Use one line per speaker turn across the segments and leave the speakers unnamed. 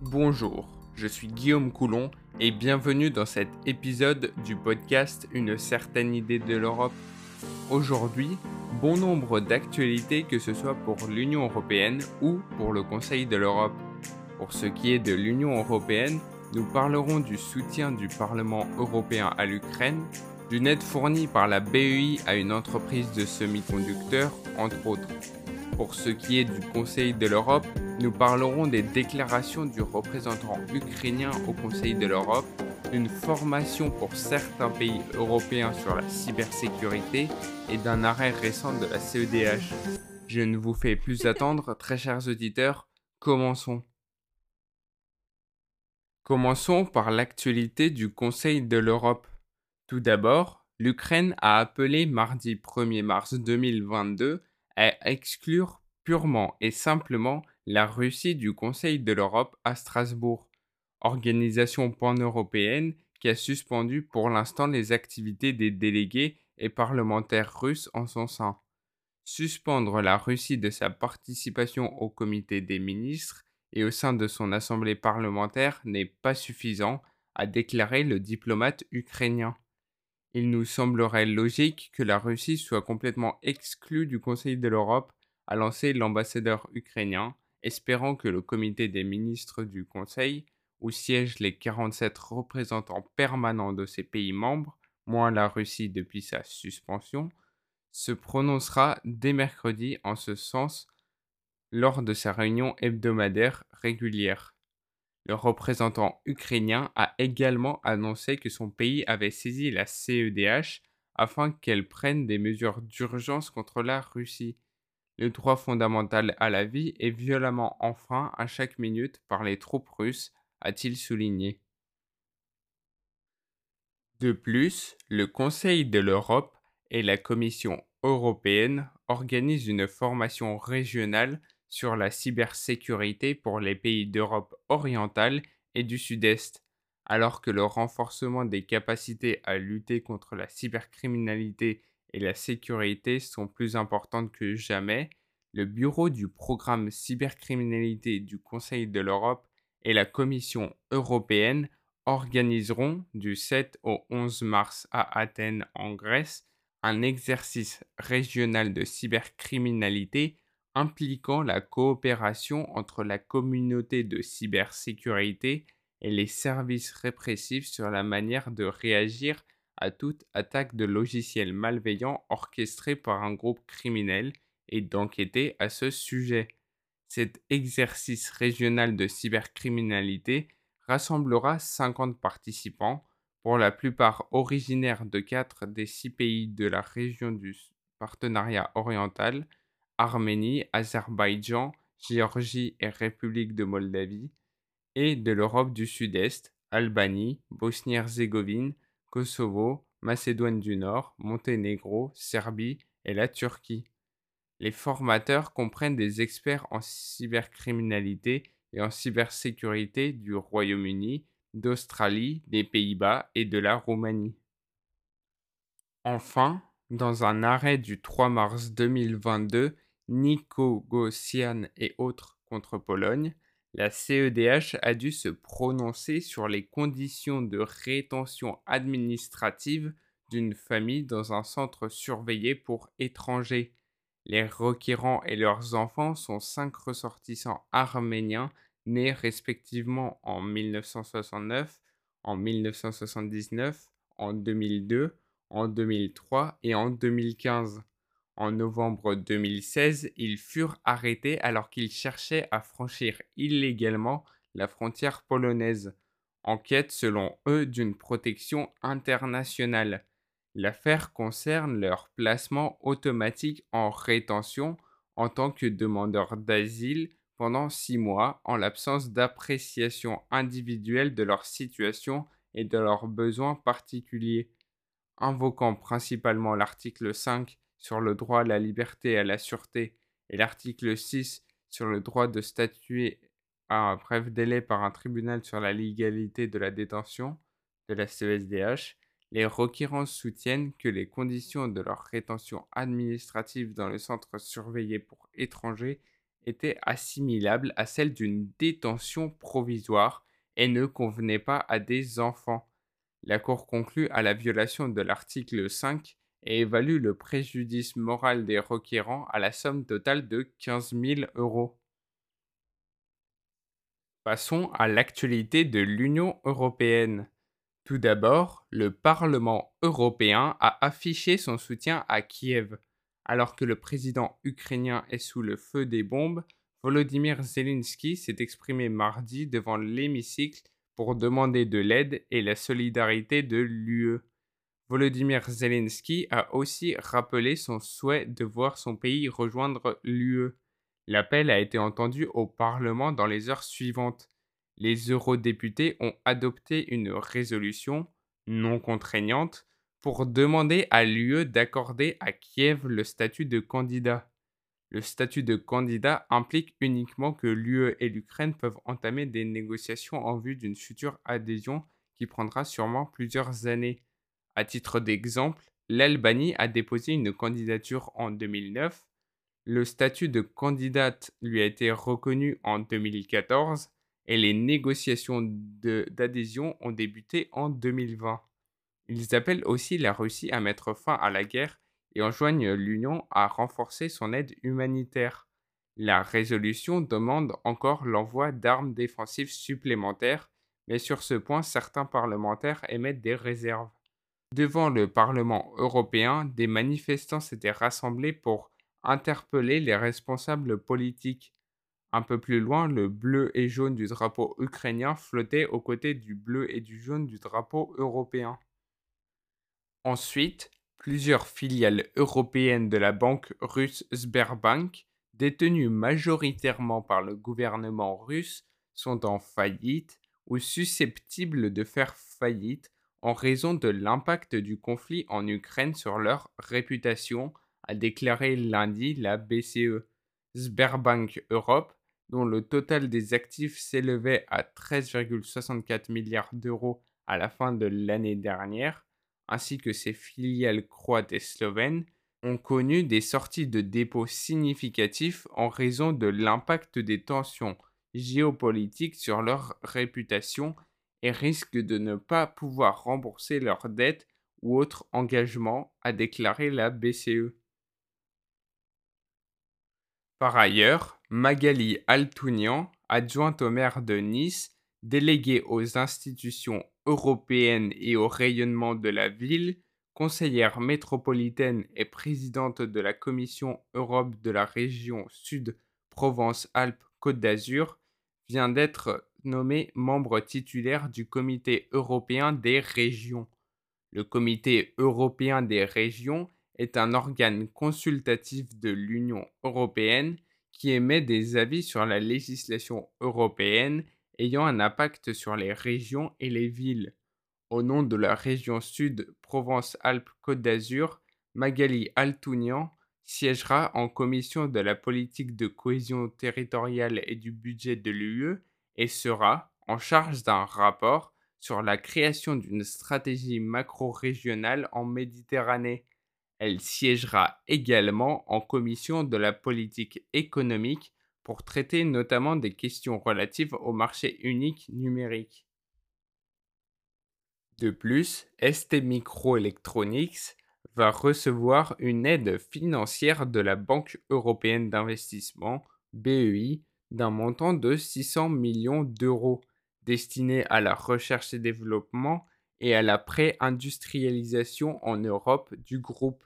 Bonjour, je suis Guillaume Coulon et bienvenue dans cet épisode du podcast Une certaine idée de l'Europe. Aujourd'hui, bon nombre d'actualités que ce soit pour l'Union européenne ou pour le Conseil de l'Europe. Pour ce qui est de l'Union européenne, nous parlerons du soutien du Parlement européen à l'Ukraine, d'une aide fournie par la BEI à une entreprise de semi-conducteurs, entre autres. Pour ce qui est du Conseil de l'Europe, nous parlerons des déclarations du représentant ukrainien au Conseil de l'Europe, d'une formation pour certains pays européens sur la cybersécurité et d'un arrêt récent de la CEDH. Je ne vous fais plus attendre, très chers auditeurs, commençons. Commençons par l'actualité du Conseil de l'Europe. Tout d'abord, l'Ukraine a appelé mardi 1er mars 2022 exclure purement et simplement la Russie du Conseil de l'Europe à Strasbourg, organisation pan-européenne qui a suspendu pour l'instant les activités des délégués et parlementaires russes en son sein. Suspendre la Russie de sa participation au comité des ministres et au sein de son assemblée parlementaire n'est pas suffisant, a déclaré le diplomate ukrainien. Il nous semblerait logique que la Russie soit complètement exclue du Conseil de l'Europe, a lancé l'ambassadeur ukrainien, espérant que le comité des ministres du Conseil, où siègent les 47 représentants permanents de ces pays membres, moins la Russie depuis sa suspension, se prononcera dès mercredi en ce sens lors de sa réunion hebdomadaire régulière. Le représentant ukrainien a également annoncé que son pays avait saisi la CEDH afin qu'elle prenne des mesures d'urgence contre la Russie. Le droit fondamental à la vie est violemment enfreint à chaque minute par les troupes russes, a-t-il souligné. De plus, le Conseil de l'Europe et la Commission européenne organisent une formation régionale sur la cybersécurité pour les pays d'Europe orientale et du Sud-Est, alors que le renforcement des capacités à lutter contre la cybercriminalité et la sécurité sont plus importantes que jamais, le Bureau du programme cybercriminalité du Conseil de l'Europe et la Commission européenne organiseront du 7 au 11 mars à Athènes en Grèce un exercice régional de cybercriminalité impliquant la coopération entre la communauté de cybersécurité et les services répressifs sur la manière de réagir à toute attaque de logiciels malveillants orchestrée par un groupe criminel et d'enquêter à ce sujet. Cet exercice régional de cybercriminalité rassemblera 50 participants, pour la plupart originaires de quatre des six pays de la région du partenariat oriental, Arménie, Azerbaïdjan, Géorgie et République de Moldavie, et de l'Europe du Sud-Est, Albanie, Bosnie-Herzégovine, Kosovo, Macédoine du Nord, Monténégro, Serbie et la Turquie. Les formateurs comprennent des experts en cybercriminalité et en cybersécurité du Royaume-Uni, d'Australie, des Pays-Bas et de la Roumanie. Enfin, dans un arrêt du 3 mars 2022, Nico Gossian et autres contre Pologne, la CEDH a dû se prononcer sur les conditions de rétention administrative d'une famille dans un centre surveillé pour étrangers. Les requérants et leurs enfants sont cinq ressortissants arméniens nés respectivement en 1969, en 1979, en 2002, en 2003 et en 2015. En novembre 2016, ils furent arrêtés alors qu'ils cherchaient à franchir illégalement la frontière polonaise, en quête selon eux d'une protection internationale. L'affaire concerne leur placement automatique en rétention en tant que demandeurs d'asile pendant six mois en l'absence d'appréciation individuelle de leur situation et de leurs besoins particuliers. Invoquant principalement l'article 5 sur le droit à la liberté et à la sûreté et l'article 6 sur le droit de statuer à un bref délai par un tribunal sur la légalité de la détention de la CESDH, les requérants soutiennent que les conditions de leur rétention administrative dans le centre surveillé pour étrangers était assimilable à celle d'une détention provisoire et ne convenait pas à des enfants. La Cour conclut à la violation de l'article 5 et évalue le préjudice moral des requérants à la somme totale de 15 000 euros. Passons à l'actualité de l'Union européenne. Tout d'abord, le Parlement européen a affiché son soutien à Kiev. Alors que le président ukrainien est sous le feu des bombes, Volodymyr Zelensky s'est exprimé mardi devant l'hémicycle pour demander de l'aide et la solidarité de l'UE. Volodymyr Zelensky a aussi rappelé son souhait de voir son pays rejoindre l'UE. L'appel a été entendu au Parlement dans les heures suivantes. Les eurodéputés ont adopté une résolution non contraignante pour demander à l'UE d'accorder à Kiev le statut de candidat. Le statut de candidat implique uniquement que l'UE et l'Ukraine peuvent entamer des négociations en vue d'une future adhésion qui prendra sûrement plusieurs années. À titre d'exemple, l'Albanie a déposé une candidature en 2009, le statut de candidate lui a été reconnu en 2014 et les négociations d'adhésion ont débuté en 2020. Ils appellent aussi la Russie à mettre fin à la guerre et enjoignent l'Union à renforcer son aide humanitaire. La résolution demande encore l'envoi d'armes défensives supplémentaires, mais sur ce point certains parlementaires émettent des réserves. Devant le Parlement européen, des manifestants s'étaient rassemblés pour interpeller les responsables politiques. Un peu plus loin, le bleu et jaune du drapeau ukrainien flottait aux côtés du bleu et du jaune du drapeau européen. Ensuite, plusieurs filiales européennes de la banque russe Sberbank, détenues majoritairement par le gouvernement russe, sont en faillite ou susceptibles de faire faillite en raison de l'impact du conflit en Ukraine sur leur réputation, a déclaré lundi la BCE. Sberbank Europe, dont le total des actifs s'élevait à 13,64 milliards d'euros à la fin de l'année dernière, ainsi que ses filiales croates et slovènes, ont connu des sorties de dépôts significatifs en raison de l'impact des tensions géopolitiques sur leur réputation et risquent de ne pas pouvoir rembourser leurs dettes ou autres engagements, a déclaré la BCE. Par ailleurs, Magali Altounian, adjointe au maire de Nice, déléguée aux institutions européennes et au rayonnement de la ville, conseillère métropolitaine et présidente de la Commission Europe de la région Sud Provence-Alpes-Côte d'Azur, vient d'être nommé membre titulaire du Comité européen des régions. Le Comité européen des régions est un organe consultatif de l'Union européenne qui émet des avis sur la législation européenne ayant un impact sur les régions et les villes. Au nom de la région Sud Provence-Alpes-Côte d'Azur, Magali Altounian siégera en commission de la politique de cohésion territoriale et du budget de l'UE et sera en charge d'un rapport sur la création d'une stratégie macro-régionale en Méditerranée. Elle siégera également en commission de la politique économique pour traiter notamment des questions relatives au marché unique numérique. De plus, ST Microelectronics va recevoir une aide financière de la Banque européenne d'investissement, BEI, d'un montant de 600 millions d'euros destinés à la recherche et développement et à la pré-industrialisation en Europe du groupe.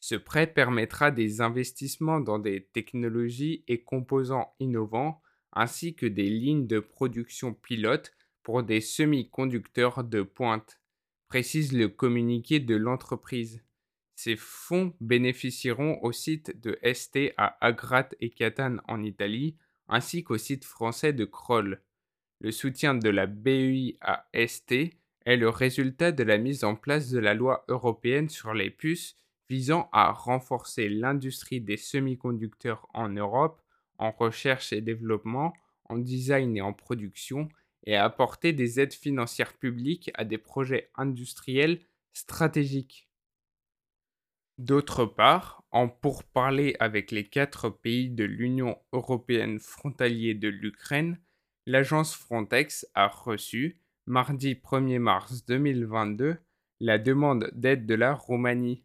Ce prêt permettra des investissements dans des technologies et composants innovants ainsi que des lignes de production pilote pour des semi-conducteurs de pointe, précise le communiqué de l'entreprise. Ces fonds bénéficieront au site de ST à Agrate et Catane en Italie, ainsi qu'au site français de Kroll. Le soutien de la BEI à ST est le résultat de la mise en place de la loi européenne sur les puces visant à renforcer l'industrie des semi-conducteurs en Europe, en recherche et développement, en design et en production, et à apporter des aides financières publiques à des projets industriels stratégiques. D'autre part, en pourparlers avec les quatre pays de l'Union européenne frontaliers de l'Ukraine, l'agence Frontex a reçu, mardi 1er mars 2022, la demande d'aide de la Roumanie.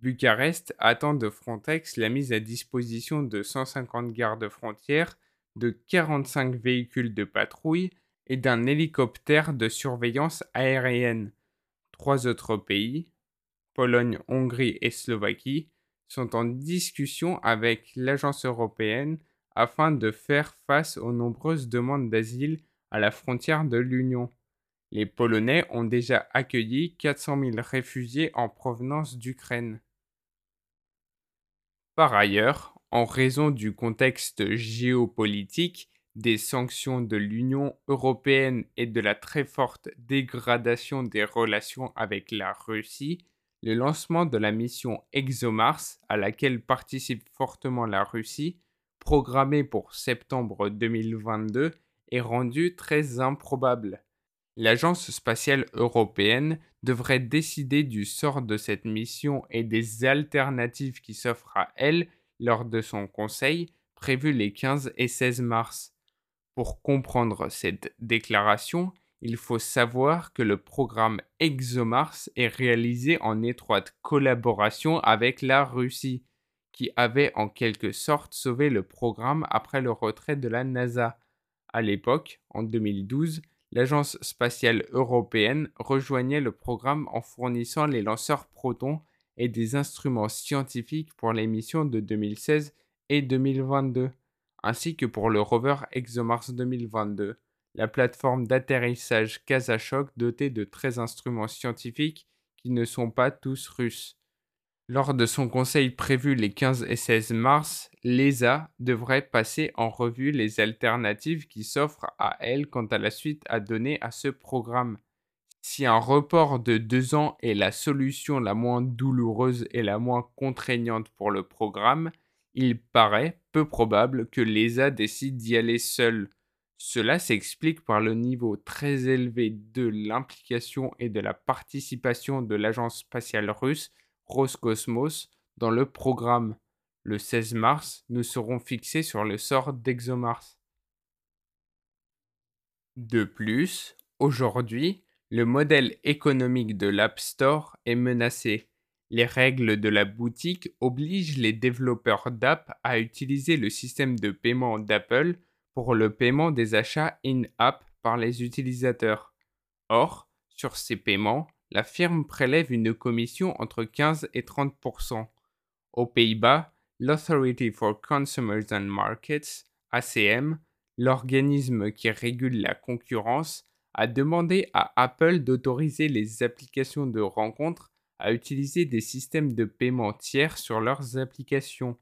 Bucarest attend de Frontex la mise à disposition de 150 gardes frontières, de 45 véhicules de patrouille et d'un hélicoptère de surveillance aérienne. Trois autres pays, Pologne, Hongrie et Slovaquie, sont en discussion avec l'agence européenne afin de faire face aux nombreuses demandes d'asile à la frontière de l'Union. Les Polonais ont déjà accueilli 400 000 réfugiés en provenance d'Ukraine. Par ailleurs, en raison du contexte géopolitique, des sanctions de l'Union européenne et de la très forte dégradation des relations avec la Russie, le lancement de la mission ExoMars, à laquelle participe fortement la Russie, programmé pour septembre 2022, est rendu très improbable. L'Agence spatiale européenne devrait décider du sort de cette mission et des alternatives qui s'offrent à elle lors de son conseil prévu les 15 et 16 mars. Pour comprendre cette déclaration, il faut savoir que le programme ExoMars est réalisé en étroite collaboration avec la Russie, qui avait en quelque sorte sauvé le programme après le retrait de la NASA. À l'époque, en 2012, l'Agence spatiale européenne rejoignait le programme en fournissant les lanceurs Proton et des instruments scientifiques pour les missions de 2016 et 2022, ainsi que pour le rover ExoMars 2022 la plateforme d'atterrissage Kazachok dotée de 13 instruments scientifiques qui ne sont pas tous russes. Lors de son conseil prévu les 15 et 16 mars, l'ESA devrait passer en revue les alternatives qui s'offrent à elle quant à la suite à donner à ce programme. Si un report de deux ans est la solution la moins douloureuse et la moins contraignante pour le programme, il paraît peu probable que l'ESA décide d'y aller seule. Cela s'explique par le niveau très élevé de l'implication et de la participation de l'agence spatiale russe Roscosmos dans le programme. Le 16 mars, nous serons fixés sur le sort d'ExoMars. De plus, aujourd'hui, le modèle économique de l'App Store est menacé. Les règles de la boutique obligent les développeurs d'app à utiliser le système de paiement d'Apple pour le paiement des achats in-app par les utilisateurs. Or, sur ces paiements, la firme prélève une commission entre 15 et 30% Aux Pays-Bas, l'Authority for Consumers and Markets, ACM, l'organisme qui régule la concurrence, a demandé à Apple d'autoriser les applications de rencontres à utiliser des systèmes de paiement tiers sur leurs applications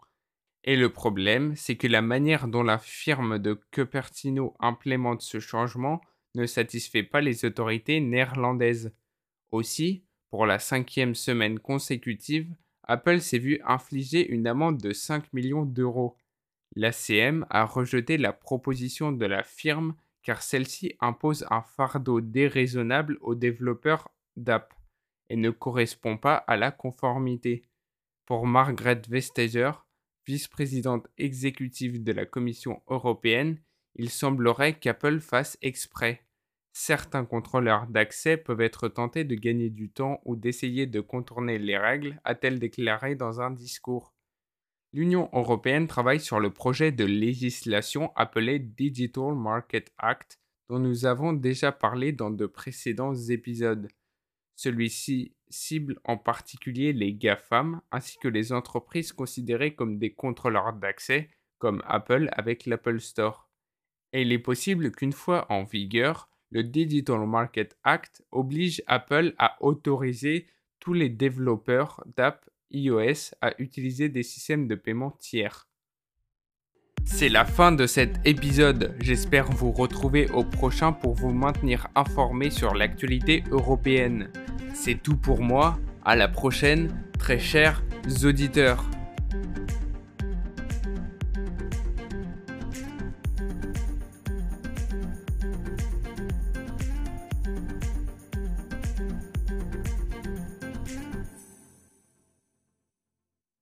et le problème, c'est que la manière dont la firme de Cupertino implémente ce changement ne satisfait pas les autorités néerlandaises. Aussi, pour la cinquième semaine consécutive, Apple s'est vu infliger une amende de 5 millions d'euros. L'ACM a rejeté la proposition de la firme car celle-ci impose un fardeau déraisonnable aux développeurs d'app et ne correspond pas à la conformité. Pour Margaret Vestager, vice-présidente exécutive de la Commission européenne, il semblerait qu'Apple fasse exprès. Certains contrôleurs d'accès peuvent être tentés de gagner du temps ou d'essayer de contourner les règles, a-t-elle déclaré dans un discours. L'Union européenne travaille sur le projet de législation appelé Digital Market Act, dont nous avons déjà parlé dans de précédents épisodes. Celui-ci cible en particulier les GAFAM ainsi que les entreprises considérées comme des contrôleurs d'accès, comme Apple avec l'Apple Store. Et il est possible qu'une fois en vigueur, le Digital Market Act oblige Apple à autoriser tous les développeurs d'app iOS à utiliser des systèmes de paiement tiers. C'est la fin de cet épisode. J'espère vous retrouver au prochain pour vous maintenir informé sur l'actualité européenne. C'est tout pour moi. À la prochaine, très chers auditeurs.